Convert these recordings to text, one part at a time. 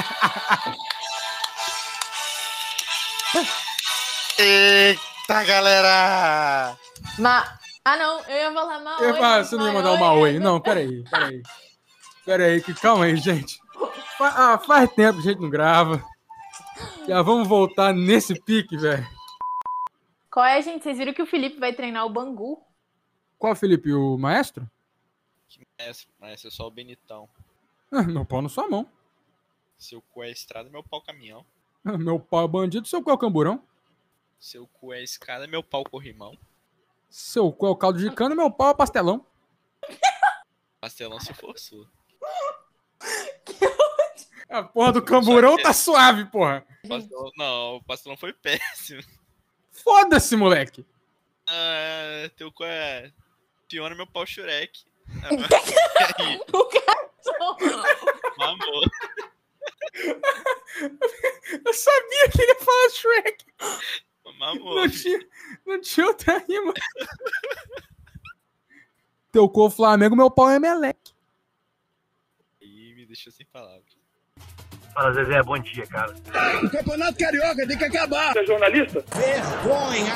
Eita, galera! Ma... Ah, não, eu ia falar mal. Eu, você não ia mandar o mal aí. Não, peraí, peraí. Peraí, que calma aí, gente. Ah, faz tempo que a gente não grava. Já vamos voltar nesse pique, velho. Qual é, gente? Vocês viram que o Felipe vai treinar o Bangu? Qual, Felipe? O maestro? Que maestro? Maestro é só o Benitão. Ah, meu pau na sua mão. Seu cu é estrada, meu pau caminhão. Ah, meu pau é bandido, seu cu é o camburão. Seu cu é escada, meu pau corrimão. Seu cu é o caldo de cana, meu pau é pastelão. Pastelão se for sua. A porra do camburão tá suave, porra. Pastelão, não, o pastelão foi péssimo. Foda-se, moleque. Ah, teu cu é. Fiona, meu pau Shurek. o cachorro. Mamou. Eu sabia que ele ia falar Shrek. Mamou. Não tinha, não tinha outra rima. Teu o Flamengo, meu pau é Meleque. Aí me deixou sem palavras. Fala, Zezé, bom dia, cara. O campeonato carioca tem que acabar. Você é jornalista? Vergonha!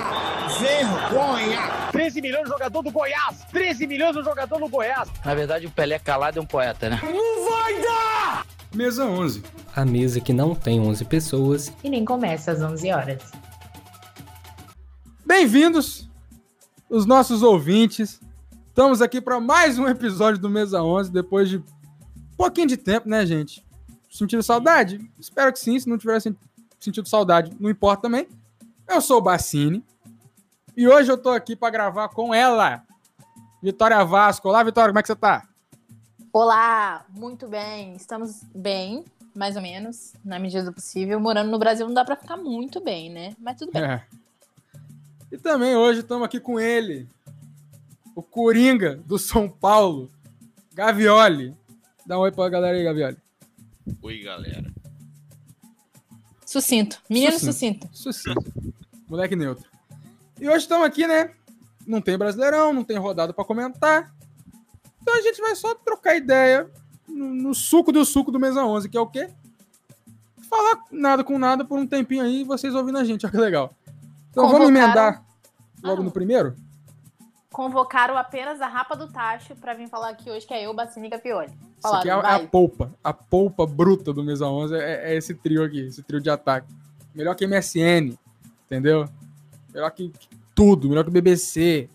Vergonha! 13 milhões de jogador do Goiás! 13 milhões de jogador no Goiás! Na verdade, o Pelé calado é um poeta, né? Não vai dar! Mesa 11. A mesa que não tem 11 pessoas. E nem começa às 11 horas. Bem-vindos, os nossos ouvintes. Estamos aqui para mais um episódio do Mesa 11, depois de um pouquinho de tempo, né, gente? Sentindo saudade? Espero que sim. Se não tiver sen- sentido saudade, não importa também. Eu sou o Bassini. E hoje eu tô aqui para gravar com ela, Vitória Vasco. Olá, Vitória, como é que você tá? Olá, muito bem. Estamos bem, mais ou menos, na medida do possível. Morando no Brasil não dá pra ficar muito bem, né? Mas tudo bem. É. E também hoje estamos aqui com ele, o Coringa do São Paulo, Gavioli. Dá um oi pra galera aí, Gavioli. Oi, galera. Sucinto. Menino Sucinto. sucinto. Sucinto. Moleque neutro. E hoje estamos aqui, né? Não tem Brasileirão, não tem rodada pra comentar. Então a gente vai só trocar ideia no, no suco do suco do Mesa 11, que é o quê? Falar nada com nada por um tempinho aí vocês ouvindo a gente, olha que legal. Então vamos emendar logo Ah. no primeiro? Convocaram apenas a Rapa do Tacho pra vir falar aqui hoje, que é eu, Bacini e Gapioli. Isso aqui é, a- é a polpa. A polpa bruta do Mesa 11 é, é esse trio aqui, esse trio de ataque. Melhor que MSN, entendeu? Melhor que tudo, melhor que BBC.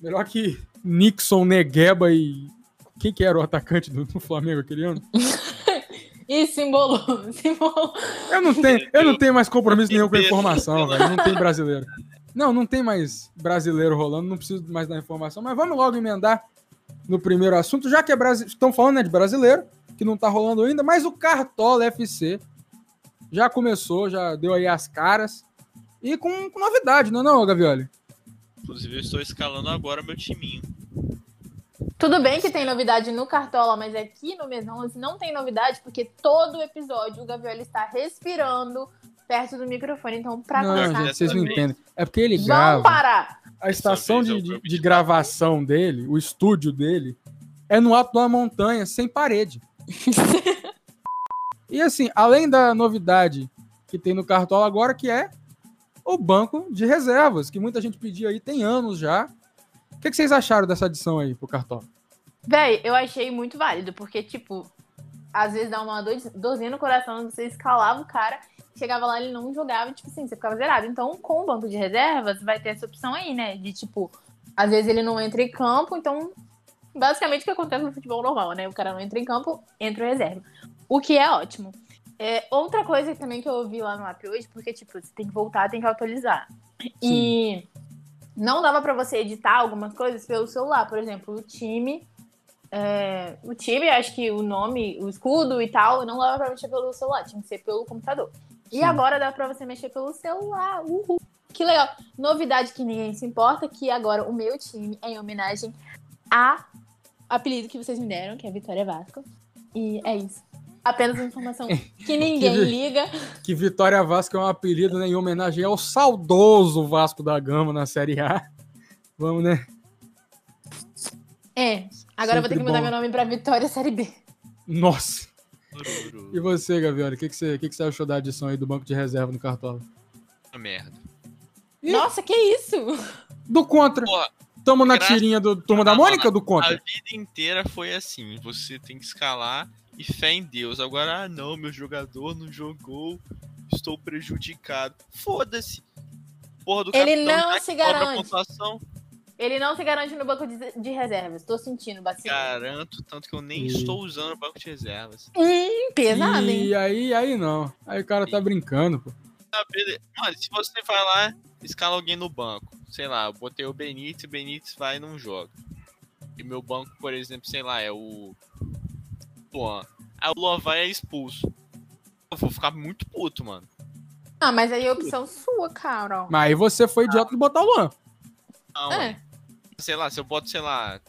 Melhor que Nixon, Negueba e... Quem que era o atacante do, do Flamengo aquele ano? Ih, simbolou. simbolou. Eu não tenho, eu não tenho mais compromisso nenhum com a informação, velho. Não tem brasileiro. Não, não tem mais brasileiro rolando, não preciso mais da informação. Mas vamos logo emendar no primeiro assunto, já que é brasi... estão falando né, de brasileiro, que não tá rolando ainda, mas o Cartola FC já começou, já deu aí as caras. E com, com novidade, não é não, Gavioli? Inclusive, eu estou escalando agora meu timinho. Tudo bem que tem novidade no Cartola, mas aqui no Mês 11 não tem novidade, porque todo episódio o Gavioli está respirando perto do microfone. Então, pra Não, começar, gente, vocês não entendem. É porque ele vamos grava. parar. A estação de, de, de gravação dele, o estúdio dele, é no alto de uma montanha, sem parede. e assim, além da novidade que tem no Cartola agora, que é o banco de reservas, que muita gente pedia aí, tem anos já. O que, que vocês acharam dessa adição aí pro Cartola? Véi, eu achei muito válido, porque, tipo, às vezes dá uma dor- dorzinha no coração, você escalava o cara, chegava lá, ele não jogava, tipo assim, você ficava zerado. Então, com o banco de reservas, vai ter essa opção aí, né? De, tipo, às vezes ele não entra em campo, então, basicamente o que acontece no futebol normal, né? O cara não entra em campo, entra o reserva. O que é ótimo. É, outra coisa também que eu ouvi lá no app hoje, porque, tipo, você tem que voltar, tem que atualizar. E não dava pra você editar algumas coisas pelo celular, por exemplo, o time é, o time, acho que o nome, o escudo e tal, não dava pra mexer pelo celular, tinha que ser pelo computador. E Sim. agora dá pra você mexer pelo celular. Uhul. Que legal. Novidade que ninguém se importa, que agora o meu time é em homenagem a apelido que vocês me deram, que é Vitória Vasco. E é isso. Apenas uma informação que ninguém vi- liga. Que Vitória Vasco é um apelido né, em homenagem ao saudoso Vasco da Gama na Série A. Vamos, né? É. Agora eu vou ter Sempre que mudar bom. meu nome pra Vitória Série B. Nossa. E você, Gavioli, o que, que, você, que, que você achou da adição aí do banco de reserva no Cartola? Uma merda. Ih. Nossa, que isso? Do contra. Porra, Tamo na tirinha do Turma da Mônica ou do a contra? vida inteira foi assim. Você tem que escalar e fé em Deus. Agora, ah não, meu jogador não jogou. Estou prejudicado. Foda-se. Porra do Ele capitão não já se garante. Ele não se garante no banco de, de reservas. Tô sentindo bastante. Garanto, tanto que eu nem Ih. estou usando o banco de reservas. Hum, pesado, hein? E aí, aí não. Aí o cara tá brincando, pô. Ah. Mano, se você vai lá, escala alguém no banco. Sei lá, eu botei o Benítez, o Benítez vai e não joga. E meu banco, por exemplo, sei lá, é o. Luan. Aí o Luan vai e é expulso. Eu vou ficar muito puto, mano. Ah, mas aí é opção sua, cara. Mas aí você foi idiota de botar o Luan. Não, É. sei lá, se eu boto, sei lá,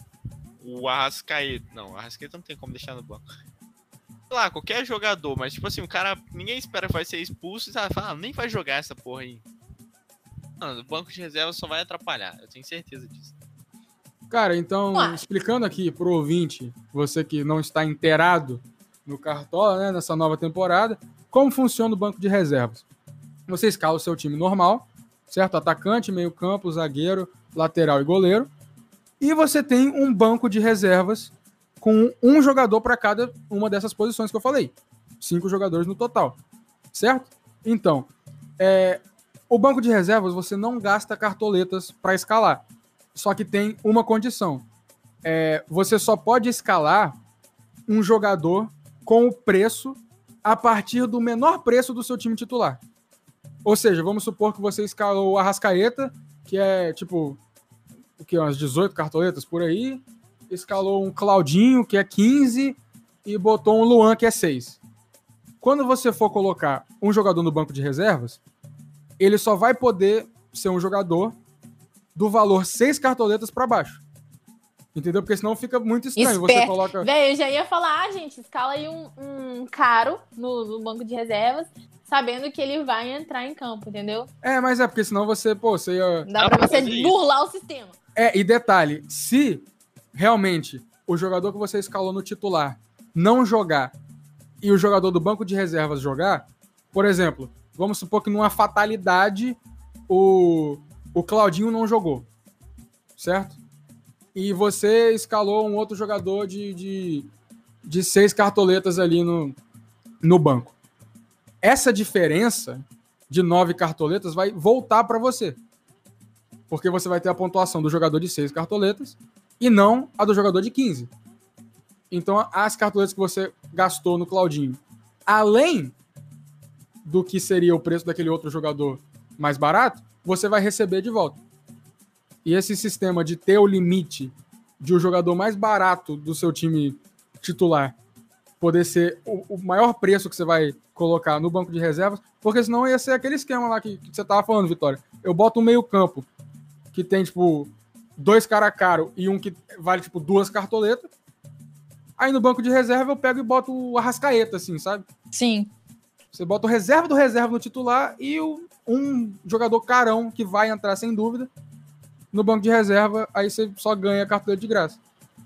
o Arrascaeta. Não, o Arrascaeta não tem como deixar no banco. Sei lá, qualquer jogador, mas tipo assim, o cara. Ninguém espera que vai ser expulso e fala, ah, nem vai jogar essa porra aí. Mano, o banco de reserva só vai atrapalhar, eu tenho certeza disso. Cara, então, Ué. explicando aqui pro ouvinte, você que não está inteirado no Cartola, né, nessa nova temporada, como funciona o banco de reservas. Você escala o seu time normal, certo? Atacante, meio campo, zagueiro, lateral e goleiro. E você tem um banco de reservas com um jogador para cada uma dessas posições que eu falei. Cinco jogadores no total, certo? Então, é, o banco de reservas você não gasta cartoletas para escalar. Só que tem uma condição. É, você só pode escalar um jogador com o preço a partir do menor preço do seu time titular. Ou seja, vamos supor que você escalou o Arrascaeta, que é tipo o que, umas 18 cartoletas por aí, escalou um Claudinho, que é 15, e botou um Luan, que é 6. Quando você for colocar um jogador no banco de reservas, ele só vai poder ser um jogador do valor 6 cartoletas para baixo. Entendeu? Porque senão fica muito estranho. Você Esperto. coloca. Véi, eu já ia falar, ah, gente, escala aí um, um caro no, no banco de reservas, sabendo que ele vai entrar em campo, entendeu? É, mas é porque senão você, pô, você ia. Dá Dá pra pra você burlar o sistema. É, e detalhe, se realmente o jogador que você escalou no titular não jogar e o jogador do banco de reservas jogar, por exemplo, vamos supor que numa fatalidade o, o Claudinho não jogou, certo? E você escalou um outro jogador de, de, de seis cartoletas ali no, no banco. Essa diferença de nove cartoletas vai voltar para você porque você vai ter a pontuação do jogador de 6 cartoletas e não a do jogador de 15. Então, as cartoletas que você gastou no Claudinho, além do que seria o preço daquele outro jogador mais barato, você vai receber de volta. E esse sistema de ter o limite de o jogador mais barato do seu time titular poder ser o, o maior preço que você vai colocar no banco de reservas, porque senão ia ser aquele esquema lá que, que você tava falando, Vitória. Eu boto um meio campo que tem, tipo, dois cara caro e um que vale, tipo, duas cartoletas. Aí no banco de reserva eu pego e boto o Arrascaeta, assim, sabe? Sim. Você bota o reserva do reserva no titular e o, um jogador carão que vai entrar sem dúvida no banco de reserva, aí você só ganha cartoleta de graça.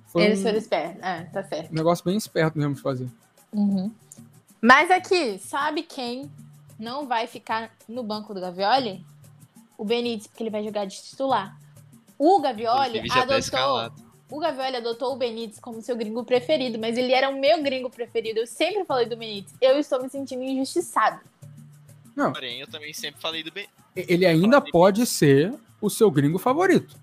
Foi Eles um foram espertos. É, tá certo. negócio bem esperto mesmo de fazer. Uhum. Mas aqui, sabe quem não vai ficar no banco do Gavioli? O Benítez, porque ele vai jogar de titular. O Gavioli tá adotou. O Gavioli adotou o Benítez como seu gringo preferido, mas ele era o meu gringo preferido. Eu sempre falei do Benítez. Eu estou me sentindo injustiçado. Porém, eu também sempre falei do bem. Ele ainda pode ser o seu gringo favorito.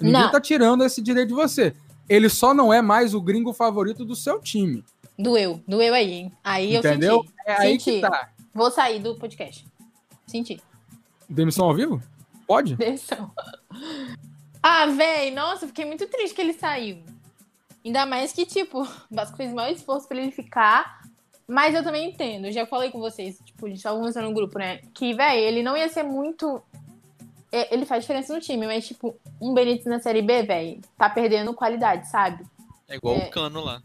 Ninguém Não. tá tirando esse direito de você. Ele só não é mais o gringo favorito do seu time. Doeu, doeu aí, hein? Aí Entendeu? eu senti. É aí Senti. que tá. Vou sair do podcast. Senti. Demissão ao vivo? Pode? Demissão. Ah, véi, nossa, fiquei muito triste que ele saiu. Ainda mais que, tipo, o Vasco fez o maior esforço pra ele ficar. Mas eu também entendo, já falei com vocês, tipo, a gente tava conversando no grupo, né? Que, véi, ele não ia ser muito. é, Ele faz diferença no time, mas, tipo, um Benítez na Série B, véi, tá perdendo qualidade, sabe? É igual É. o Cano lá.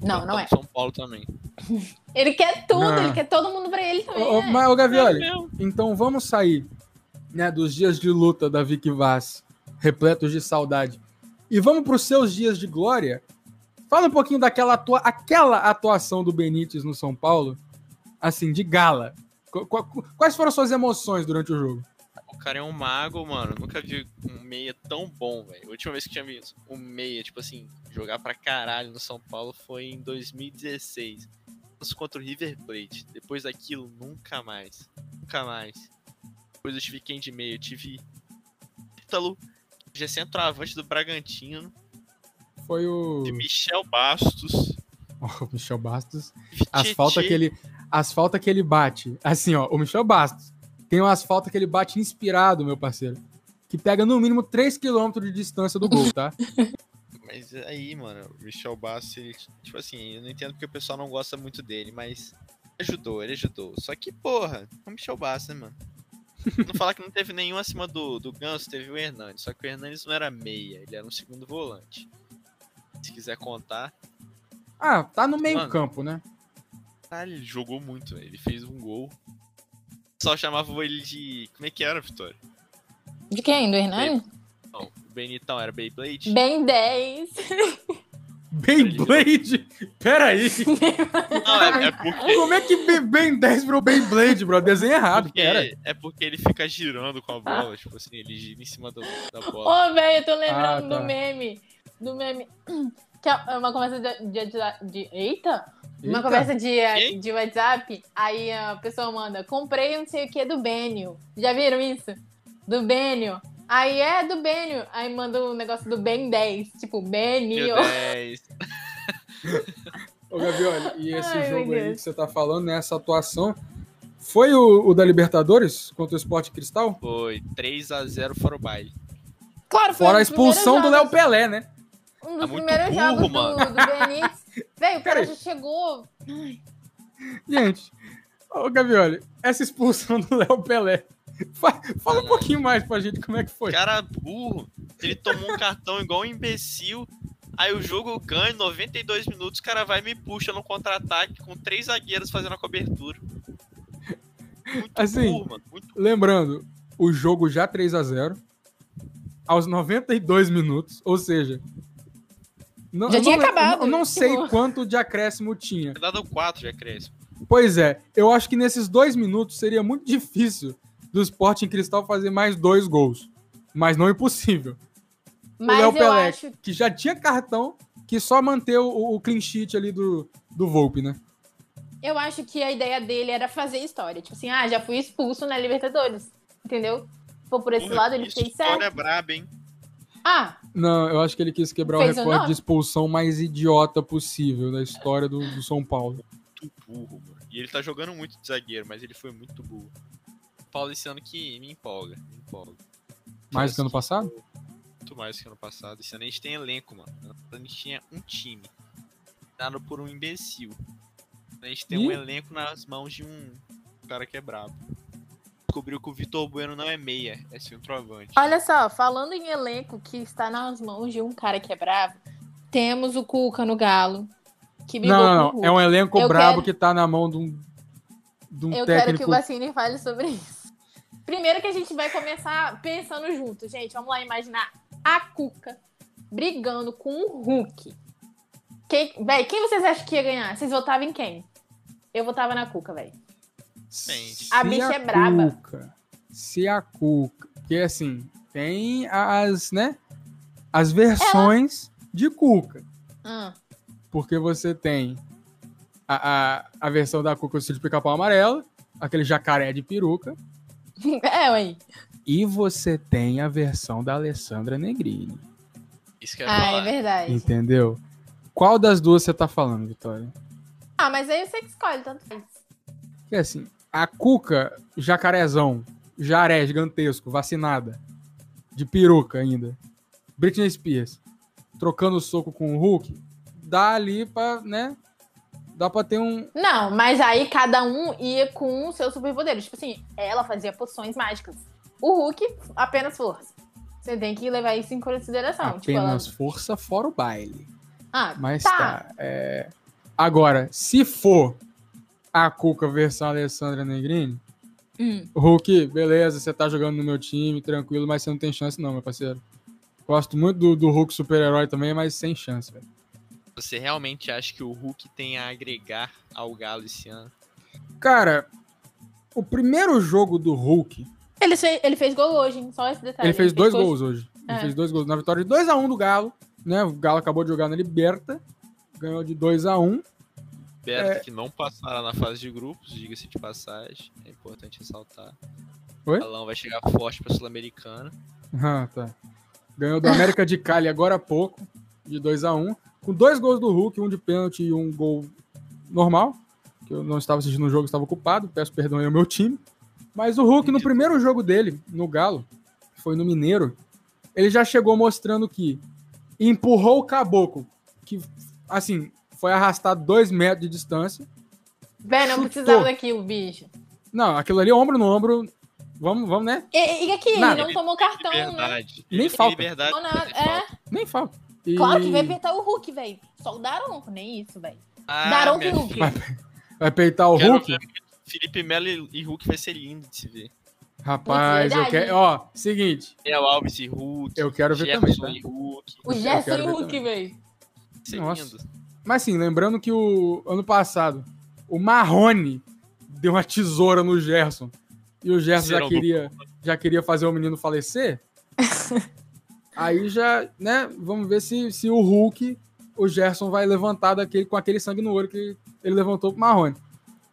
Não, Cano não tá é. São Paulo também. Ele quer tudo, Não. ele quer todo mundo pra ele também. Ô, né? mas, ô, Gavioli, É então vamos sair né, dos dias de luta da Vicky Vaz, repletos de saudade, e vamos para os seus dias de glória, Fala um pouquinho daquela atua... aquela atuação do Benítez no São Paulo, assim, de gala. Qu- qu- Quais foram suas emoções durante o jogo? O cara é um mago, mano. Nunca vi um meia tão bom, velho. A última vez que tinha visto um meia, tipo assim, jogar pra caralho no São Paulo foi em 2016. Isso Contra o River Plate. Depois daquilo, nunca mais. Nunca mais. Depois eu tive quem de meia? Eu tive Ítalo, já é centroavante do Bragantino, Foi o, de Michel Bastos. o Michel Bastos. As faltas que ele, as faltas que ele bate. Assim, ó, o Michel Bastos tem umas faltas que ele bate inspirado, meu parceiro. Que pega no mínimo 3 km de distância do gol, tá? Mas aí, mano, o Michel Bastos, ele, tipo assim, eu não entendo porque o pessoal não gosta muito dele, mas ajudou, ele ajudou. Só que, porra, é o Michel Bastos, né, mano? Não falar que não teve nenhum acima do, do Ganso, teve o Hernandes. Só que o Hernandes não era meia, ele era um segundo volante. Se quiser contar, Ah, tá no meio Mano. campo, né? ah, ele jogou muito. Ele fez um gol. Só chamava ele de. Como é que era, Vitória? De quem? Do Hernani? Não, o Benitão era Beyblade? Bem 10. Beyblade? Pera aí. Não, é, é porque. Como é que Ben- Ben 10 virou Beyblade, bro? Desenho errado, porque pera. é porque ele fica girando com a bola, tipo assim, ele gira em cima do- da bola. Ô, velho, eu tô lembrando Ah, tá. do meme. Do meme. Que é uma conversa de. de, de- de- eita! Uma Eita. conversa de, Quem? de WhatsApp, aí a pessoa manda, comprei não sei o que do Benio. Já viram isso? Do Benio. Aí é do Benio. Aí manda um negócio do Ben 10. Tipo, Benio. Meu 10. Ô, Gabriel, e esse Ai, jogo aí que você tá falando, né? Essa atuação, foi o, o da Libertadores contra o Sport Cristal? Foi 3x0 fora o baile. Claro, foi Fora a expulsão do Léo Pelé, né? Um dos Tá primeiros burro, jogos mano. do, do Benítez. Velho, o cara já chegou. Gente, ô Gavioli, essa expulsão do Léo Pelé. fa- Fala um pouquinho mais pra gente como é que foi. Cara burro. Ele tomou um cartão igual um imbecil. Aí o jogo ganha, 92 minutos, o cara vai e me puxa no contra-ataque com três zagueiros fazendo a cobertura. Muito Assim, burro, mano. Muito Lembrando, o jogo já 3 a 0 aos 92 minutos, ou seja, não, Já tinha não, acabado, Eu não tipo. sei quanto de acréscimo tinha. dado 4 já cresce. Pois é, eu acho que nesses dois minutos seria muito difícil do Sporting Cristal fazer mais dois gols. Mas não impossível. Mas Léo eu Pelé. acho. Que já tinha cartão, que só manter o, o clean sheet ali do, do Volpe, né? Eu acho que a ideia dele era fazer história. Tipo assim, ah, já fui expulso na Libertadores. Entendeu? For por esse Porra, lado, ele fez história certo. braba, hein? Ah, Não, eu acho que ele quis quebrar Fez o o recorde nome? de expulsão mais idiota possível da história do, do São Paulo. Muito burro, mano. E ele tá jogando muito de zagueiro, mas ele foi muito burro. O Paulo esse ano que me empolga. Me empolga. Mais do que ano passado? Muito mais do que ano passado. Esse ano a gente tem elenco, mano. A gente tinha um time. Dado por um imbecil. A gente tem um Ih. elenco nas mãos de um cara que é brabo. Descobriu que o Vitor Bueno não é meia, é centroavante. olha só, falando em elenco que está nas mãos de um cara que é bravo, temos o Cuca no Galo. Que Não, não. É um elenco Eu brabo quero- que tá na mão de um, de um Eu quero que técnico. o Bassini fale sobre isso. Primeiro que a gente vai começar pensando junto, gente. Vamos lá imaginar a Cuca brigando com o Hulk. Quem, véi, quem vocês acham que ia ganhar? Vocês votavam em quem? Eu votava na Cuca, velho. A bicha é braba. Cuca, se a Cuca. Porque assim, tem as, né? As versões de Cuca. Ah, Porque você tem a, a, a versão da Cuca de pica-pau amarelo, aquele jacaré de peruca. é, ué. E você tem a versão da Alessandra Negrini. Isso que eu ia Ah, é verdade. Entendeu? Qual das duas você tá falando, Vitória? Ah, mas aí você que escolhe, tanto faz. Porque assim, a Cuca, jacarezão, jaré gigantesco, vacinada, de peruca ainda, Britney Spears, trocando soco com o Hulk, dá ali pra, né? Dá pra ter um. Não, mas aí cada um ia com o seu superpoder. Tipo assim, ela fazia poções mágicas. O Hulk, apenas força. Você tem que levar isso em consideração. Tipo, ela... apenas força fora o baile. Ah, Mas tá. tá. é. Agora, se for a Cuca versão Alessandra Negrini, Hum. Hulk, beleza, você tá jogando no meu time, tranquilo, mas você não tem chance, não, meu parceiro. Gosto muito do, do Hulk super-herói também, mas sem chance, velho. Você realmente acha que o Hulk tem a agregar ao Galo esse ano? Cara, o primeiro jogo do Hulk, Ele fez, ele fez gol hoje, hein? Só esse detalhe. ele fez dois gol- gols hoje. Ele É. fez dois gols na vitória de 2x1 do Galo, né? O Galo acabou de jogar na Liberta, ganhou de 2x1. É. que não passaram na fase de grupos, diga-se de passagem. É importante ressaltar. Oi? O Galão vai chegar forte pra Sul-Americana. Ah, tá. Ganhou do América de Cali agora há pouco, de 2x1. Com dois gols do Hulk, um de pênalti e um gol normal. Que eu não estava assistindo o jogo, estava ocupado. Peço perdão aí ao meu time. Mas o Hulk, no primeiro jogo dele, no Galo, que foi no Mineiro, ele já chegou mostrando que empurrou o caboclo, que, assim, foi arrastado dois metros de distância. Véi, não precisava daquilo, bicho. Não, aquilo ali, ombro no ombro. Vamos, vamos, né? E, e aqui, Nada. ele não tomou cartão, né? Liberdade. Nem Ele tem falta. Liberdade é. Nem falta. E- Claro que vai apertar o Hulk, velho. Só o Daronco, nem isso, velho. Ah, Daronco e Hulk. filha, Vai peitar o quero Hulk? ver Felipe Melo e- e Hulk vai ser lindo de se ver. Rapaz, eu quero. Ó, seguinte. Daniel Alves e Hulk. Eu quero ver também, Jefferson tá? e Hulk. O quero e o Hulk, também. velho. Vai Nossa. lindo. Mas assim, lembrando que o ano passado, o Marrone deu uma tesoura no Gerson. E o Gerson já queria, já queria fazer o menino falecer. Aí já, né? Vamos ver se, se o Hulk, o Gerson vai levantar daquele, com aquele sangue no olho que ele levantou pro Marrone.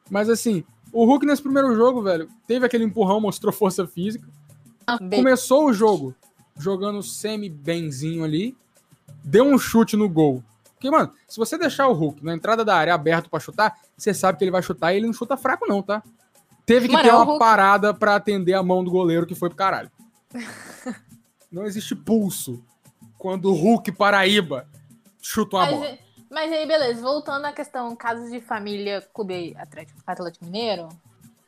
Mas assim, o Hulk nesse primeiro jogo, velho, teve aquele empurrão, mostrou força física. Bem, Começou o jogo jogando semi-benzinho ali, deu um chute no gol. Porque, mano, se você deixar o Hulk na entrada da área aberto pra chutar, você sabe que ele vai chutar e ele não chuta fraco, não, tá? Teve que Mano, ter é uma Hulk. parada pra atender a mão do goleiro que foi pro caralho. não existe pulso quando o Hulk Paraíba chuta uma bola. mas, mas aí, beleza. Voltando à questão casos de família, Clube Atlético, Atlético Mineiro.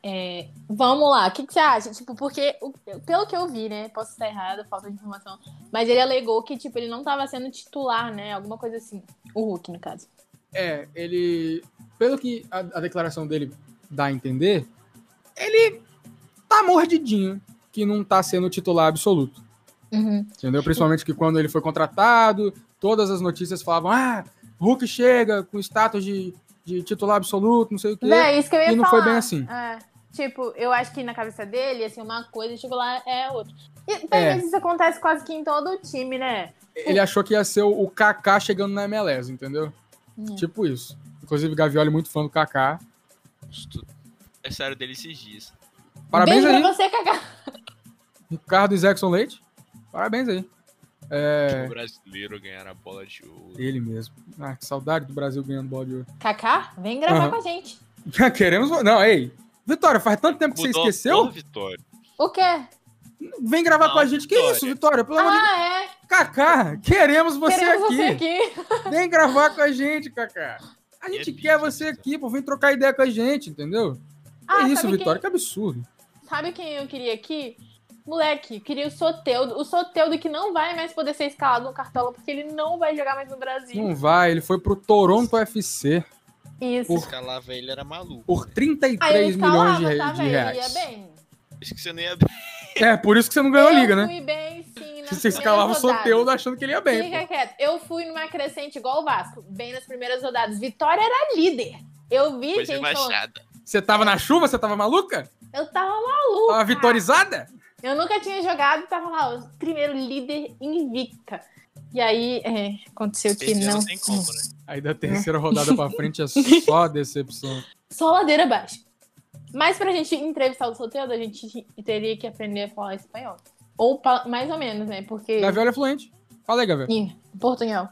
É, vamos lá, o que, que você acha? Tipo, porque, pelo que eu vi, né? Posso estar errado, falta de informação. Mas ele alegou que, tipo, ele não tava sendo titular, né? Alguma coisa assim. O Hulk, no caso. É, ele. Pelo que a, a declaração dele dá a entender, ele tá mordidinho que não tá sendo titular absoluto. Uhum. Entendeu? Principalmente que quando ele foi contratado, todas as notícias falavam: ah, Hulk chega com status de, de titular absoluto, não sei o quê. Véi, isso que eu ia e não falar. foi bem assim. É, tipo, eu acho que na cabeça dele, assim, uma coisa, chegou lá, é outra. E, véi, É. isso acontece quase que em todo o time, né? Ele achou que ia ser o, Kaká chegando na MLS, entendeu? Hum. Tipo isso. Inclusive, Gavioli é muito fã do Kaká. É sério dele esses dias. Parabéns Beijo aí, pra você, Cacá. Ricardo e Jackson Leite. Parabéns aí. É, O brasileiro ganhar a bola de ouro. ele mesmo. Ah, que saudade do Brasil ganhando bola de ouro. Cacá, vem gravar Aham. com a gente. Queremos. Não, ei. Vitória, faz tanto tempo que você Mudou esqueceu? toda a Vitória. O quê? Vem gravar Não, com a gente. Que Vitória. isso, Vitória? Pelo amor de Deus. Ah, é. Kaká, queremos você Queremos aqui. você aqui. Vem gravar com a gente, Kaká. A gente É quer bicho, você cara. aqui, pô. Vem trocar ideia com a gente, entendeu? Ah, é isso, Vitória. Que absurdo. Quem, sabe quem eu queria aqui? Moleque, eu queria o Soteudo. O Soteudo que não vai mais poder ser escalado no Cartola, porque ele não vai jogar mais no Brasil. Não vai, ele foi pro Toronto FC Isso. Por- Escalava ele era maluco. por Aí 33 eu milhões de, tá, de reais. Ia bem. Acho que você não ia É, por isso que você não ganhou a liga, eu né? fui bem, sim, Você escalava o. Soteudo achando que ele ia bem. Fica pô. quieto. Eu fui numa crescente igual o Vasco, bem nas primeiras rodadas. Vitória era líder. Eu vi Coisa gente falando. Você tava na chuva? Você tava maluca? eu tava maluca. Tava vitorizada? Eu nunca tinha jogado e tava lá, o primeiro líder invicta. E aí, é, aconteceu que não. não tem como, né? Aí da terceira rodada pra frente é só decepção. Só ladeira abaixo. Mas pra gente entrevistar o solteiro, a gente teria que aprender a falar espanhol. Ou pa- mais ou menos, né? Porque. Gavioli é fluente. Fala aí. Ih, portunhol.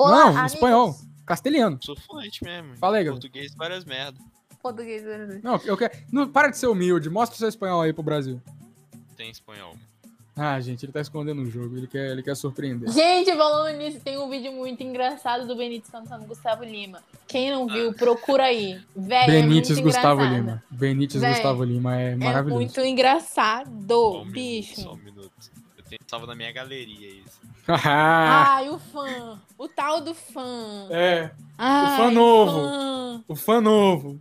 Não, amigos. espanhol. Castelhano. Sou fluente mesmo. Fala aí. Português, várias merda. Português. né? Não, eu quero. Não, para de ser humilde. Mostra o seu espanhol aí pro Brasil. Tem espanhol. Ah, gente, ele tá escondendo o jogo. Ele quer, ele quer surpreender. Gente, falando nisso, tem um vídeo muito engraçado do Benítez cantando Gustavo Lima. Quem não viu, procura aí. Véi, Benítez é muito Gustavo engraçado. Lima. Benítez Véi, Gustavo Lima é É maravilhoso. muito engraçado, Só um minuto, bicho. Só um minuto. Eu tenho salvo na minha galeria isso. Ah, Ai, o fã. O tal do fã. é, Ai, fã novo. fã. o fã novo.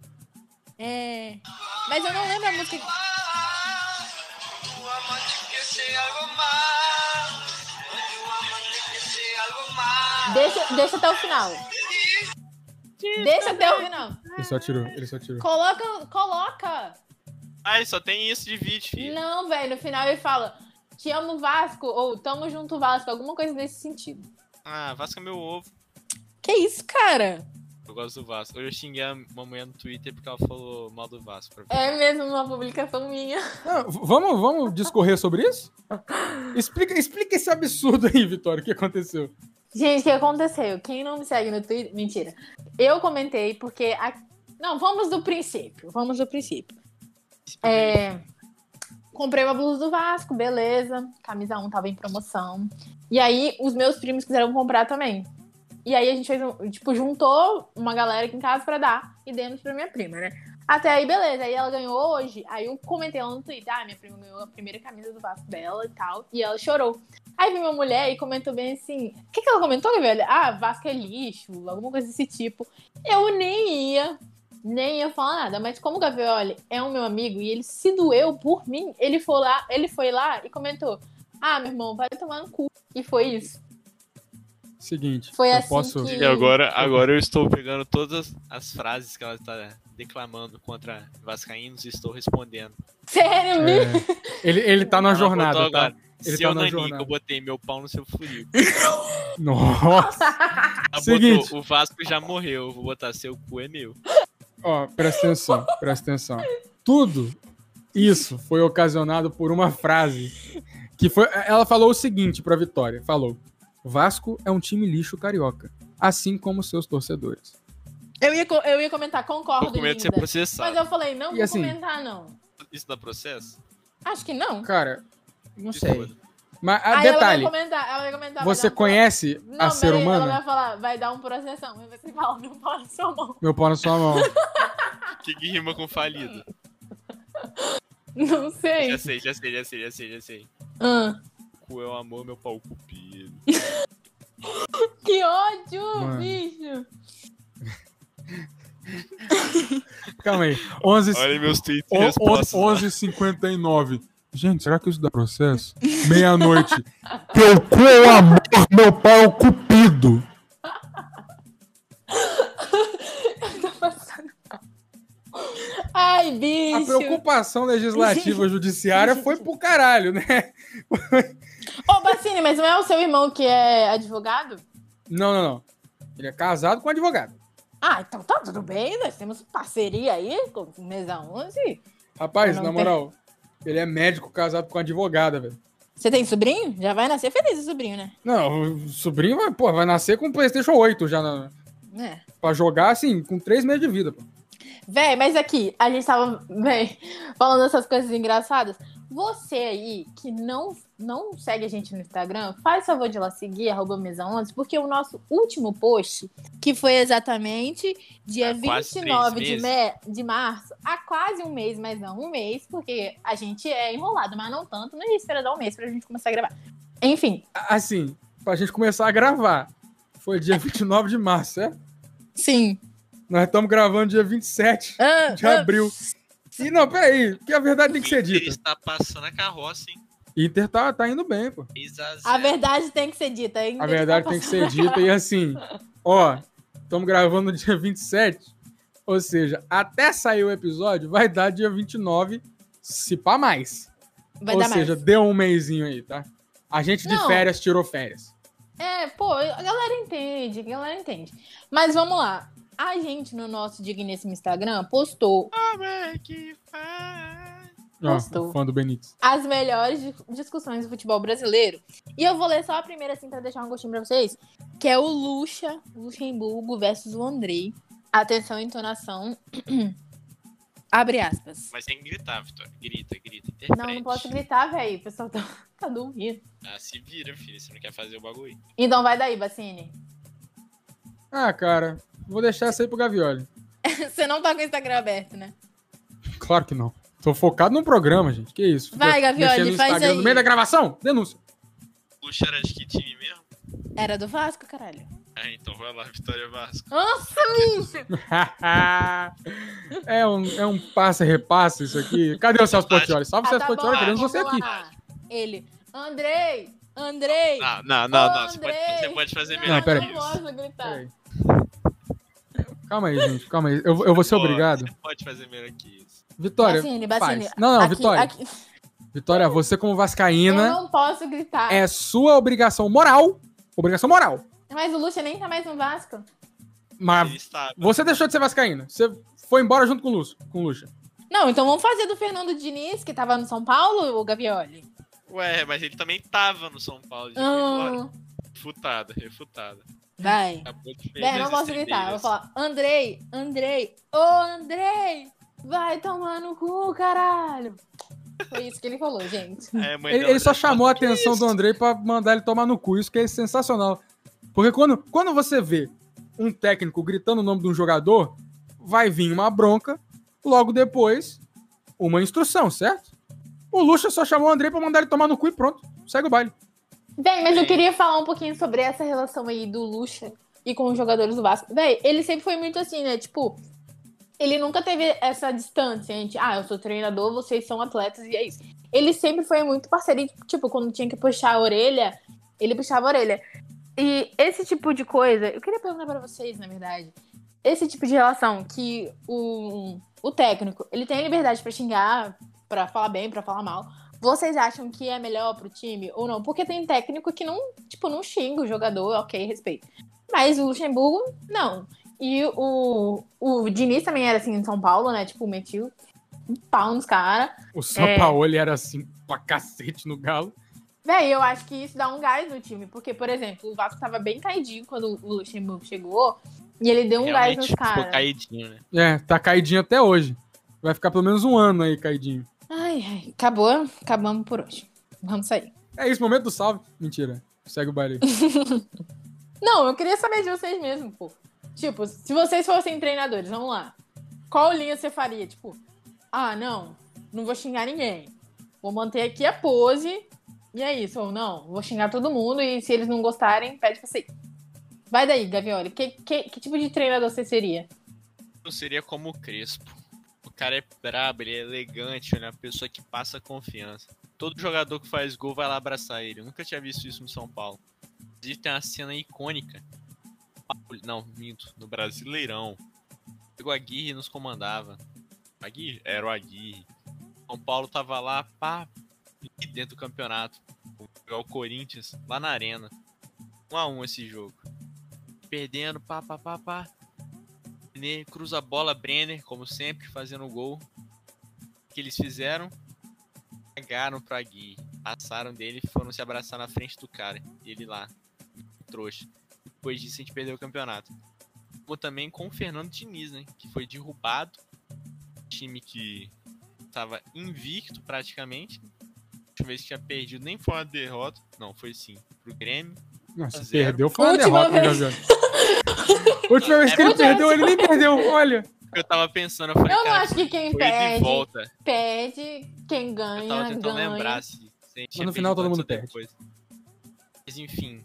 É. Mas eu não lembro a música. Deixa, deixa até o final. Deixa ter ouvir, não. Ele só tirou, ele só tirou. Coloca, coloca. Ai, só tem isso de vídeo, filho. Não, velho, no final ele fala, te amo Vasco, ou tamo junto Vasco, alguma coisa nesse sentido. Ah, Vasco é meu ovo. Que isso, cara? Eu gosto do Vasco. Hoje eu xinguei a- uma mulher no Twitter porque ela falou mal do Vasco. Pra É mesmo uma publicação minha. V- vamos, vamos discorrer sobre isso? Explica, explica esse absurdo aí, Vitória, o que aconteceu. Gente, o que aconteceu? Quem não me segue no Twitter. Mentira. Eu comentei porque. a- Não, vamos do princípio. Vamos do princípio. É, Comprei uma blusa do Vasco, beleza. Camisa 1 tava em promoção. E aí, os meus primos quiseram comprar também. E aí, a gente fez um. Tipo, juntou uma galera aqui em casa pra dar e demos pra minha prima, né? Até aí, beleza. Aí ela ganhou hoje. Aí eu comentei lá no Twitter: ah, minha prima ganhou a primeira camisa do Vasco dela e tal. E ela chorou. Aí veio uma mulher e comentou bem assim: o que, que ela comentou, velho? Ah, Vasco é lixo, alguma coisa desse tipo. Eu nem ia, nem ia falar nada. Mas como o Gavioli é um meu amigo e ele se doeu por mim, ele foi lá, ele foi lá e comentou: Ah, meu irmão, vai tomar no cu. E foi isso. Seguinte, Foi eu assim posso... que- E agora, agora eu estou pegando todas as frases que ela está declamando contra Vascaínos e estou respondendo. Sério, me... É, ele, ele tá na Ela jornada, tá? agora, Ele Seu tá na jornada. eu botei meu pau no seu furico. Nossa! Ela Seguinte. botou, o Vasco já morreu, eu vou botar seu cu é meu. Ó, presta atenção, presta atenção. Tudo isso foi ocasionado por uma frase que foi. Ela falou o seguinte pra Vitória: falou. Vasco é um time lixo carioca, assim como seus torcedores. eu, ia, eu ia comentar, concordo, Tô com medo de ser processado. Mas eu falei, não E vou assim- comentar, não. Isso dá processo? Acho que não. Cara, não Se sei. Mas ah, Aí ela detalhe, vai comentar, ela vai comentar. você dar um conhece Não, a ser peraí, Ela vai falar, vai dar um processão. Aí você fala, meu pau na sua mão. Meu pau na sua mão. Que, que rima com falido? Não sei. Já sei, já sei, já sei, já sei, já sei. Ah, Cu é o amor, meu pau cupido. que ódio, Mano. bicho. Calma aí. 11 Olha meus tweets e O- respostas. o- 11h59. Gente, será que isso dá processo? Meia-noite. Teu cu é o amor, meu pau cupido. Ai, A bicho. preocupação legislativa judiciária foi pro caralho, né? Ô, Bacine, mas não é o seu irmão que é advogado? Não, não, não. Ele é casado com um advogado. Ah, então tá tudo bem. Nós temos parceria aí com Mesa 11. Rapaz, na moral, ele é médico casado com advogada, velho. Você tem sobrinho? Já vai nascer feliz o sobrinho, né? Não, o sobrinho vai, pô, vai nascer com o PlayStation 8 já na, É. pra jogar, assim, com três meses de vida, pô. Véi, mas aqui, a gente tava, véi, falando essas coisas engraçadas. Você aí que não, não segue a gente no Instagram, faz favor de lá seguir, arroba mesa 11, porque o nosso último post, que foi exatamente dia Há quase 29 três de, me, de março, há quase um mês, mas não um mês, porque a gente é enrolado, mas não tanto, não ia esperar dar um mês pra gente começar a gravar. Enfim, Assim, pra gente começar a gravar. Foi dia 29 de março, é? sim. Nós estamos gravando dia 27 Ah, de ah, abril. E não, peraí, que a verdade tem que ser dita. está passando a carroça, hein? Inter tá, tá indo bem, pô. 3 a 0. a verdade tem que ser dita. ainda A verdade tá tem que ser dita. E assim, ó, estamos gravando no dia 27. Ou seja, até sair o episódio, vai dar dia 29, se pá mais. Vai ou dar seja, mais. deu um mêsinho aí, tá? A gente de Não. férias tirou férias. É, pô, a galera entende, a galera entende. Mas vamos lá. A gente, no nosso digníssimo Instagram, postou Como é que faz? Ó, Gostou. o fã do Benítez. as melhores di- discussões do futebol brasileiro. E eu vou ler só a primeira, assim, pra deixar um gostinho pra vocês. Que é o Lucha, Luxemburgo versus o Andrei. Atenção, entonação. Abre aspas. Mas tem que gritar, Vitória. Grita, grita. Não, Interprete. não posso gritar, velho. O pessoal tá, tá dormindo. Ah, se vira, filho. Você não quer fazer o bagulho. Então vai daí, Bacine. Ah, cara, vou deixar essa aí pro Gavioli. Você não tá com o Instagram aberto, né? Claro que não. Tô focado no programa, gente. Que isso? Vai, Gavioli, faz Instagram aí. No meio da gravação? Denúncia. Luxa era de que time mesmo? Era do Vasco, caralho. Ah, então vai lá, Vitória Vasco. Nossa, bicho! é um, é um passe-repasse isso aqui. Cadê o Celso Portioli? Salve o Ah, Celso tá Portioli, queremos você aqui. Ele, Andrei, Andrei. Ah, não, não, não. Você pode, você pode fazer Não, melhor Não, pera que eu aí. não posso gritar. Peraí. Calma aí, gente, calma aí. Eu, eu vou ser obrigado. Pode fazer melhor que isso. Vitória, Bacine, Bacine. faz. Não, não, Aqui- Vitória. aqui- Vitória, você como Eu vascaína, não posso gritar. é sua obrigação moral, obrigação moral, Mas o Lucha nem tá mais no Vasco. mas Ele está. você deixou de ser vascaína. Você foi embora junto com o Lúcio, com o Lucha. Não, então vamos fazer do Fernando Diniz, que tava no São Paulo, o Gavioli. Ué, mas ele também tava no São Paulo. Embora. Ah, Refutada, refutada. Vai. Bem, não as posso gritar. Eu vou falar, Andrei, Andrei, ô Andrei, vai tomar no cu, caralho. Foi isso que ele falou, gente. É, mãe Ele, ele só chamou a falou, "Que atenção isso?" do Andrei pra mandar ele tomar no cu. Isso que é sensacional. Porque quando, quando você vê um técnico gritando o nome de um jogador, vai vir uma bronca, logo depois, uma instrução, certo? O Lucha só chamou o Andrei pra mandar ele tomar no cu e pronto. Segue o baile. Bem, mas eu queria falar um pouquinho sobre essa relação aí do Lucha e com os jogadores do Vasco. Véi, ele sempre foi muito assim, né? Tipo, ele nunca teve essa distância entre, ah, eu sou treinador, vocês são atletas e é isso. Ele sempre foi muito parceiro, e, tipo, quando tinha que puxar a orelha, ele puxava a orelha. E esse tipo de coisa, eu queria perguntar pra vocês, na verdade, esse tipo de relação que o, o técnico, ele tem a liberdade pra xingar, pra falar bem, pra falar mal. Vocês acham que é melhor pro time ou não? Porque tem técnico que não, tipo, não xinga o jogador, ok, respeito. Mas o Luxemburgo, não. E o, o Diniz também era assim em São Paulo, né? Tipo, metiu um pau nos caras. O Sampaoli era assim pra cacete no Galo. Véi, eu acho que isso dá um gás no time. Porque, por exemplo, o Vasco tava bem caidinho quando o Luxemburgo chegou. E ele deu um gás Realmente nos ficou caras. caidinho, né? É, tá caidinho até hoje. Vai ficar pelo menos um ano aí caidinho. Ai, ai, acabou. Acabamos por hoje. Vamos sair. É isso, momento do salve. Mentira. Segue o baile. Não, eu queria saber de vocês mesmo, pô. Tipo, se vocês fossem treinadores, vamos lá. Qual linha você faria? Tipo, ah, não, não vou xingar ninguém. Vou manter aqui a pose. E é isso. Ou não, vou xingar todo mundo e se eles não gostarem, pede pra sair. Vai daí, Gavioli. Que, que, que tipo de treinador você seria? Não seria como o Crespo. Cara é brabo, ele é elegante, ele é uma pessoa que passa confiança. Todo jogador que faz gol vai lá abraçar ele. Eu nunca tinha visto isso no São Paulo. Inclusive tem uma cena icônica. Não, minto. No Brasileirão. O Aguirre nos comandava. Aguirre? Era o Aguirre. São Paulo tava lá, pá, dentro do campeonato. O Corinthians lá na arena. 1 a 1 esse jogo. Perdendo, pá, pá, pá, pá. Brenner cruza a bola, Brenner, como sempre, fazendo o gol. Que eles fizeram? Cagaram pra Gui. Passaram dele e foram se abraçar na frente do cara. Ele lá, trouxa. Depois disso a gente perdeu o campeonato. Como também com o Fernando Diniz, né? Que foi derrubado. Time que tava invicto praticamente. A última vez que tinha perdido nem foi uma derrota. Não, foi sim. Pro Grêmio. Nossa, perdeu foi uma Última derrota, vez. Última vez que ele Última perdeu, ele nem perdeu. Olha. Eu tava pensando, eu falei, Eu não cara, acho que quem foi perde, volta. perde. Quem Eu ganha, tava tentando ganha. lembrar se, se tinha no final todo mundo perde. depois. Mas enfim,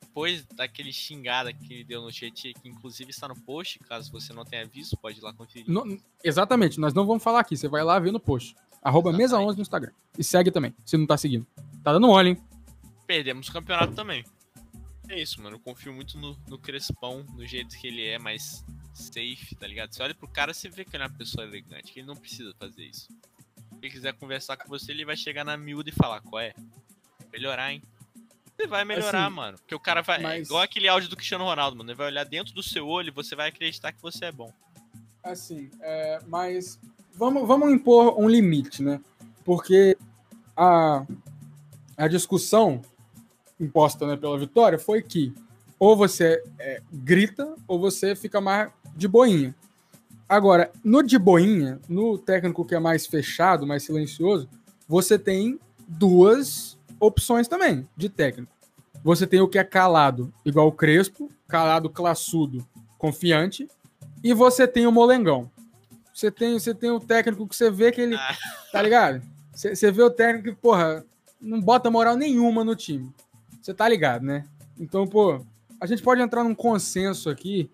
depois daquele xingada que ele deu no Tietchan, que inclusive está no post, caso você não tenha visto, pode ir lá conferir. No- exatamente, nós não vamos falar aqui. Você vai lá ver no post. Arroba Exatamente. mesa11 no Instagram. E segue também, se não tá seguindo. Tá dando mole, hein? Perdemos o campeonato também. É isso, mano. Eu confio muito no, no Crespão, no jeito que ele é, mais safe, tá ligado? Você olha pro cara, você vê que ele é uma pessoa elegante, que ele não precisa fazer isso. Se ele quiser conversar com você, ele vai chegar na miúda e falar, qual é? Melhorar, hein? Você vai melhorar, Assim, mano. Porque o cara vai. É mas- igual aquele áudio do Cristiano Ronaldo, mano. Ele vai olhar dentro do seu olho e você vai acreditar que você é bom. Assim, é, mas vamos, vamos impor um limite, né? Porque a, a discussão imposta né, pela vitória foi que ou você é, grita ou você fica mais de boinha. Agora, no de boinha, no técnico que é mais fechado, mais silencioso, você tem duas opções também de técnico. Você tem o que é calado, igual o Crespo, calado, classudo, confiante, e você tem o molengão. Você tem, você tem o técnico que você vê que ele. Ah. Tá ligado? Você, você vê o técnico que, porra, não bota moral nenhuma no time. Você tá ligado, né? Então, pô, a gente pode entrar num consenso aqui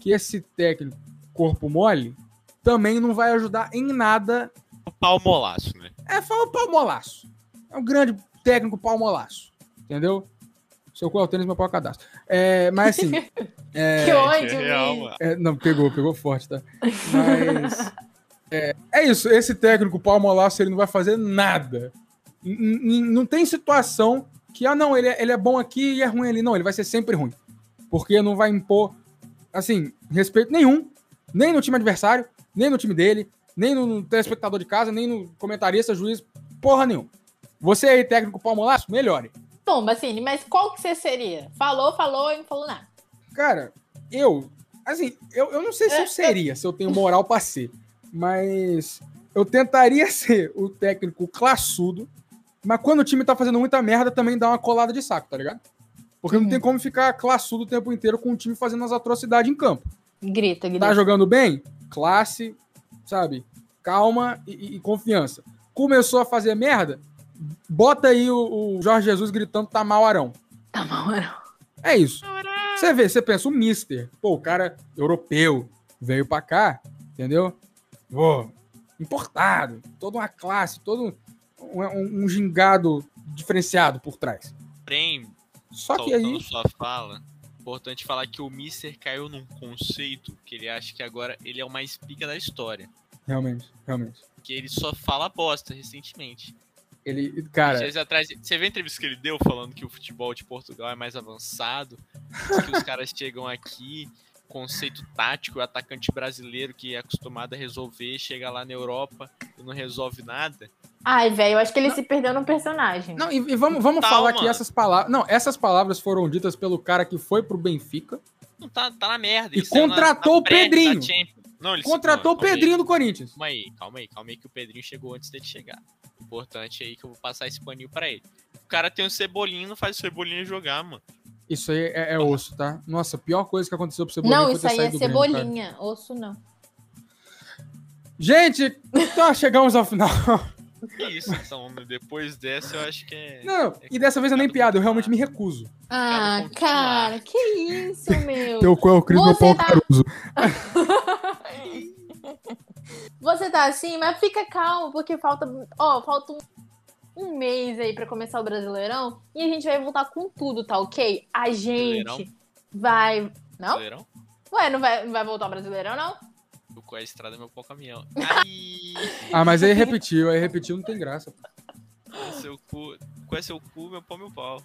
que esse técnico corpo mole também não vai ajudar em nada. O pau molaço, né? É, fala palmolaço. É um grande técnico palmolaço. Entendeu? Seu cu é o tênis, meu pau é cadastro. É, mas assim. é, que ódio, É não, pegou, pegou forte, tá? Mas. É, é isso, esse técnico, Palmolaço, ele não vai fazer nada. N- n- Não tem situação que, ah, não, ele é, ele é bom aqui e é ruim ali. Não, ele vai ser sempre ruim. Porque não vai impor, assim, respeito nenhum, nem no time adversário, nem no time dele, nem no telespectador de casa, nem no comentarista, juiz, porra nenhuma. Você aí, técnico Palmolaço, melhore. Bom, Bacine, mas qual que você seria? Falou, falou e não falou nada. Cara, eu, assim, eu, eu não sei se eu seria, se eu tenho moral pra ser, mas eu tentaria ser o técnico classudo, mas quando o time tá fazendo muita merda, também dá uma colada de saco, tá ligado? Porque não tem como ficar classudo o tempo inteiro com o time fazendo as atrocidades em campo. Grita, grita. Tá jogando bem? Classe, sabe? Calma e, e- e confiança. Começou a fazer merda? Bota aí o, o Jorge Jesus gritando tá mal Arão. Tá mal, não. É isso. Você vê, você pensa, o Mister, pô, o cara europeu, veio pra cá, entendeu? Pô, importado, toda uma classe, todo um, um- um gingado diferenciado por trás. Porém, Só que aí, sua fala, importante falar que o Mister caiu num conceito que ele acha que agora ele é o mais pica da história. realmente, realmente, Que ele só fala bosta recentemente. ele, cara, Dias atrás, você viu a entrevista que ele deu falando que o futebol de Portugal é mais avançado? Que os caras chegam aqui, conceito tático, o atacante brasileiro que é acostumado a resolver, chega lá na Europa e não resolve nada. Ai, velho, eu acho que ele se perdeu no personagem. Não, e, e vamos, vamos Total, falar que mano. essas palavras. Não, essas palavras foram ditas pelo cara que foi pro Benfica, Não tá, tá na merda. E Isso saiu na- contratou na o Pedrinho. Não, ele contratou o não, calma aí, Pedrinho do Corinthians. Calma aí, calma aí, calma aí que o Pedrinho chegou antes dele chegar. Importante aí que eu vou passar esse paninho pra ele. O cara tem um cebolinho, não faz o cebolinho jogar, mano. Isso aí é, é osso, tá? Nossa, a pior coisa que aconteceu pro Cebolinha não, foi isso aí é do Grêmio, cebolinha. Osso não. Gente, então chegamos ao final. Que isso, então, depois dessa eu acho que é. Não, e dessa vez é nem piada, eu realmente me recuso. Ah, cara, que isso, meu. Teu cu é o Cris, meu Você pau tá- caruso. Você tá assim, mas fica calmo, porque falta, ó, falta um, um mês aí pra começar o Brasileirão e a gente vai voltar com tudo, tá ok? A gente Brasileirão? vai. Não? Brasileirão? Ué, não vai, não vai voltar o Brasileirão, não? O cu é a estrada, meu pau caminhão. Ah, mas aí repetiu, aí repetiu, não tem graça. seu cu. Cu é seu cu, meu pau, meu pau.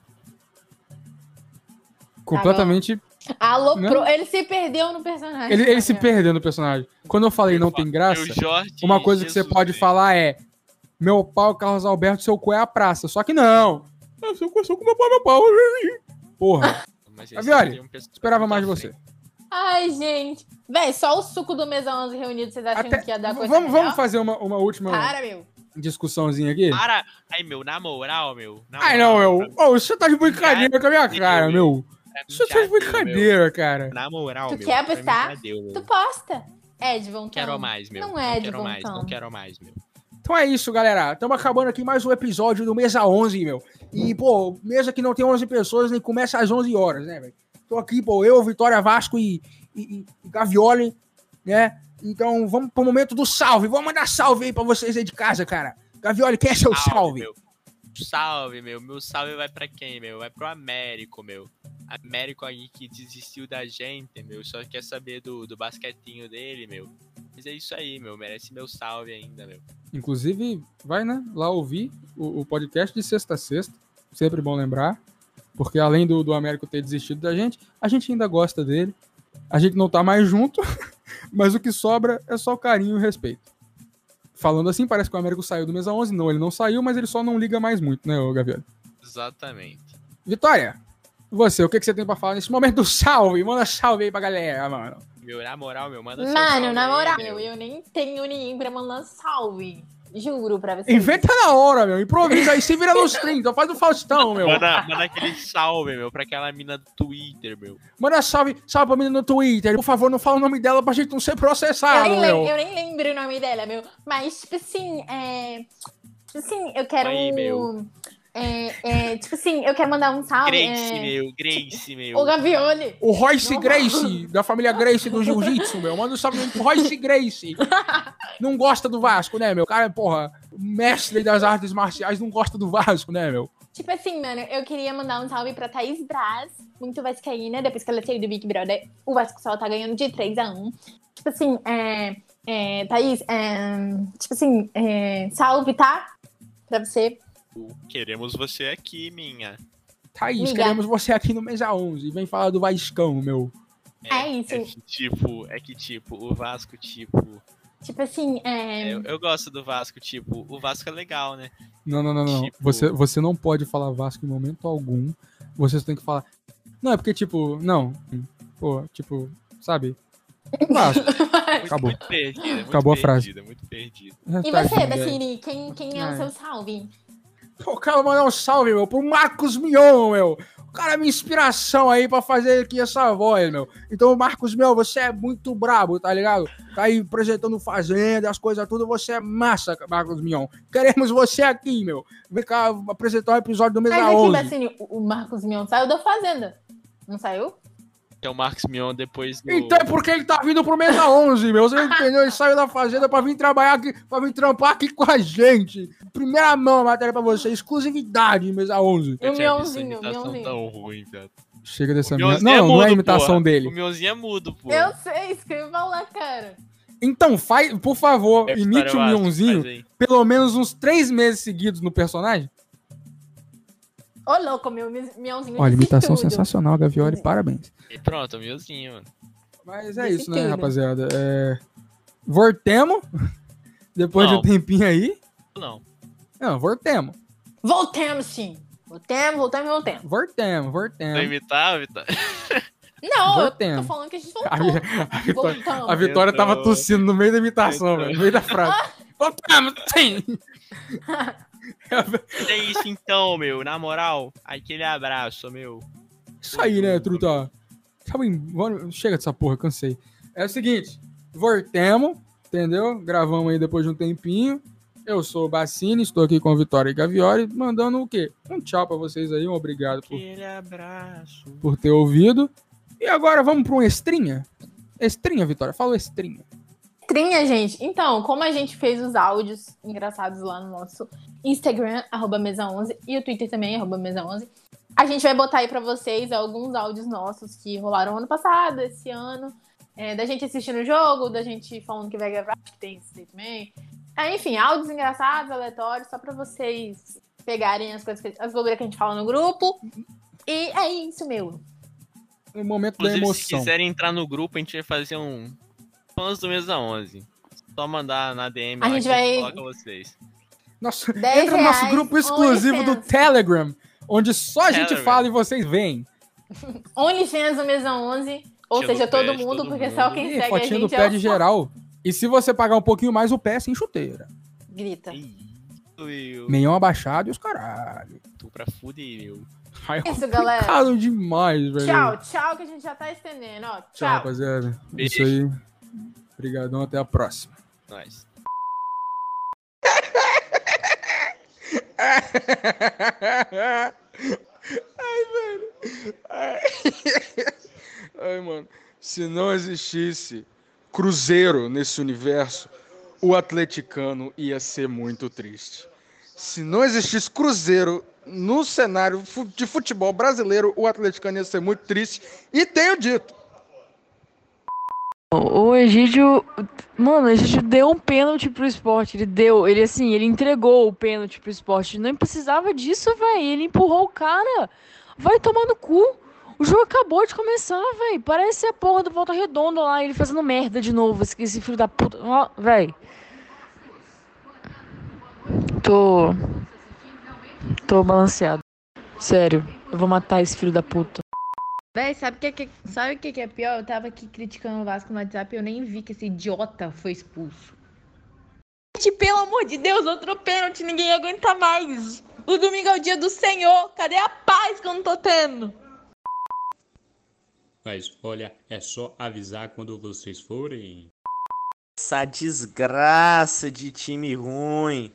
Completamente. Alô, pro... ele se perdeu no personagem. Ele, ele se tá perdeu no personagem. Quando eu falei não tem graça, uma coisa que você Jesus, pode velho. falar é: meu pau, Carlos Alberto, seu cu é a praça. Só que não. Ah, Seu cu, seu cu, meu pau, meu pau. Porra, Mas Avioli, um esperava mais de você. Ai, gente. Véi, só o suco do Mesa 11 reunido, vocês acham Até- que ia dar coisa vamos, melhor? vamos fazer uma, uma última Para, meu. discussãozinha aqui? Para! Ai, meu, na moral, meu. na Ai, não, meu. Ô, você tá de brincadeira com a minha cara, meu. mim Você tá de brincadeira, cara. meu. Na moral, Tu meu. quer pra mim apostar? deu, meu. Tu posta. É, de vontade. Quero mais, meu. Não é de quero mais, não quero mais, meu. Então é isso, galera. Estamos acabando aqui mais um episódio do Mesa 11, meu. E, pô, mesa que não tem 11 pessoas nem começa às 11 horas, né, velho? Tô aqui, pô, eu, Vitória Vasco e, e, e- Gavioli, né? Então vamos pro momento do salve. Vamos mandar salve aí pra vocês aí de casa, cara. Gavioli, quem é seu salve? meu. Salve, meu. Meu salve vai pra quem, meu? Vai pro Américo, meu. Américo aí que desistiu da gente, meu. Só quer saber do, do basquetinho dele, meu. Mas é isso aí, meu. Merece meu salve ainda, meu. Inclusive, vai, né, lá ouvir o, o podcast de sexta a sexta. Sempre bom lembrar. Porque além do, do Américo ter desistido da gente, a gente ainda gosta dele. A gente não tá mais junto, mas o que sobra é só carinho e respeito. Falando assim, parece que o Américo saiu do Mesa 11. Não, ele não saiu, mas ele só não liga mais muito, né, ô Gavioli? Exatamente. Vitória, você, o que, que você tem pra falar nesse momento do salve? Manda salve aí pra galera, mano. Meu, na moral, meu, manda Mano, salve na aí, moral, meu. eu nem tenho ninguém pra mandar salve. Juro pra vocês. Inventa na hora, meu. Improvisa aí, se vira nos 30. Faz o Faustão, meu. Manda, manda aquele salve, meu, pra aquela mina do Twitter, meu. Manda salve, salve pra menina no Twitter. Por favor, não fala o nome dela pra gente não ser Eu processado, nem, meu. eu nem lembro o nome dela, meu. Mas, tipo assim, é. Tipo assim, eu quero. Aí, meu. É, é, tipo assim, eu quero mandar um salve. Grace, é... meu, Grace, meu. O Gavioli. O Royce Não. Grace, da família Grace do Jiu-Jitsu, meu. Manda um salve pro Royce Grace. Não gosta do Vasco, né, meu? O cara, porra, mestre das artes marciais, não gosta do Vasco, né, meu? Tipo assim, mano, eu queria mandar um salve pra Thaís Braz, muito vascaína, depois que ela saiu do Big Brother, o Vasco só tá ganhando de 3 a 1 Tipo assim, é, é, Thaís, é, tipo assim, é, salve, tá? Pra você. Queremos você aqui, minha. Thaís, Miga. queremos você aqui no Mesa 11. Vem falar do Vascão, meu. É isso. É que, tipo, é que, tipo, o Vasco, tipo. Tipo assim, é, Eu, eu gosto do Vasco, tipo, o Vasco é legal, né? Não, não, não, não. Tipo- Você, você não pode falar Vasco em momento algum. Você tem que falar. Não, é porque, tipo, não. Pô, tipo, sabe? Vasco. Muito, Acabou. muito perdida, muito Acabou a frase. perdida, muito perdida. E você, Tadinho, velho. Bassini, quem, quem é o seu salve? Eu quero mandar um salve, meu, pro Marcos Mion, meu. O cara é minha inspiração aí pra fazer aqui essa voz, meu. Então, Marcos Mion, você é muito brabo, tá ligado? Tá aí apresentando Fazenda, as coisas tudo, você é massa, Marcos Mion. Queremos você aqui, meu. Vem cá apresentar um episódio do Mesa Mas aqui, 11. Bassini, o o Marcos Mion saiu da Fazenda. Não saiu? Que é o Marcos Mion depois do. Então é porque ele tá vindo pro Mesa 11, meu. Você entendeu? Ele saiu da fazenda pra vir trabalhar aqui, pra vir trampar aqui com a gente. Primeira mão a matéria pra você, exclusividade, Mesa 11. Eu O Mionzinho, o Mionzinho. tão ruim, velho. Chega dessa merda. Mionzinho Não, não é a mudo, imitação porra. dele. O Mionzinho é mudo, pô. Eu sei, isso que eu ia falar, cara. Então, faz, por favor, Deve imite o Mionzinho pelo menos uns três meses seguidos no personagem. Ô, louco, meu Mionzinho Olha, imitação tudo. sensacional, Gavioli, parabéns. E pronto, o Mionzinho, mano. Mas é Disse isso, né, tudo. rapaziada? É... Voltemos, depois de um Não. tempinho aí. Não. Não, voltemos, Voltemos, sim. Voltemos, voltemos, voltemos. voltemos, Vai voltemos. imitar, Vitor? Não, eu Voltemos. tô falando que a gente A, voltou. a Vitória, Voltamos. a Vitória tava tossindo no meio da imitação, velho, no meio da frase. Voltamos, sim! É isso então, meu. Na moral, aquele abraço, meu. Isso aí, né, truta? Chega dessa porra, cansei. É o seguinte, voltemos, entendeu? Gravamos aí depois de um tempinho. Eu sou o Bassini, estou aqui com a Vitória e Gavioli, mandando o quê? Um tchau pra vocês aí, um obrigado por, abraço. por ter ouvido. E agora vamos pra um estrinha? Estrinha, Vitória, fala estrinha. Trinha, gente. Então, como a gente fez os áudios engraçados lá no nosso Instagram, arroba mesa11, e o Twitter também, arroba mesa11, a gente vai botar aí pra vocês alguns áudios nossos que rolaram ano passado, esse ano, é, da gente assistindo o jogo, da gente falando que vai gravar, acho que tem isso aí também. É, enfim, áudios engraçados, aleatórios, só pra vocês pegarem as coisas, que, as bobeiras que a gente fala no grupo. E é isso, meu. O momento da Inclusive, se emoção. quiserem entrar no grupo, a gente vai fazer um fãs do Mesa 11. Só mandar na DM A lá gente vai- coloca vocês. Nossa, 10 entra no nosso grupo exclusivo do. Telegram, onde só a gente Telegram. fala e vocês veem. OnlyFans do Mesa 11, ou Tira seja, pé todo mundo, todo porque mundo. só quem Ih, segue a fotinha do gente pé é de geral. E se você pagar um pouquinho mais, o pé é sem chuteira. Grita. Eu. Meião abaixado e os caralho. Tô pra fuder, meu. Ai, é Isso, galera. demais, velho. Tchau, tchau, que a gente já tá estendendo, ó. Tchau, Tchau. rapaziada. Beijo. Isso aí. Obrigadão, até a próxima. Nós. Ai, mano. Se não existisse Cruzeiro nesse universo, o atleticano ia ser muito triste. Se não existisse Cruzeiro no cenário de futebol brasileiro, o atleticano ia ser muito triste. E tenho dito. O Egídio, mano, o Egídio deu um pênalti pro esporte. Ele deu, ele assim, ele entregou o pênalti pro esporte. Não precisava disso, velho. Ele empurrou o cara. Vai tomar no cu. O jogo acabou de começar, velho. Parece a porra do Volta Redonda lá, ele fazendo merda de novo. Esse, filho da puta. Ó, Velho. Tô. Tô balanceado. Sério, eu vou matar esse filho da puta. Véi, sabe o que, que, sabe o que, que é pior? Eu tava aqui criticando o Vasco no WhatsApp e eu nem vi que esse idiota foi expulso. Gente, pelo amor de Deus, outro pênalti, ninguém aguenta mais. O domingo é o dia do Senhor. Cadê a paz que eu não tô tendo? Mas olha, é só avisar quando vocês forem. Essa desgraça de time ruim.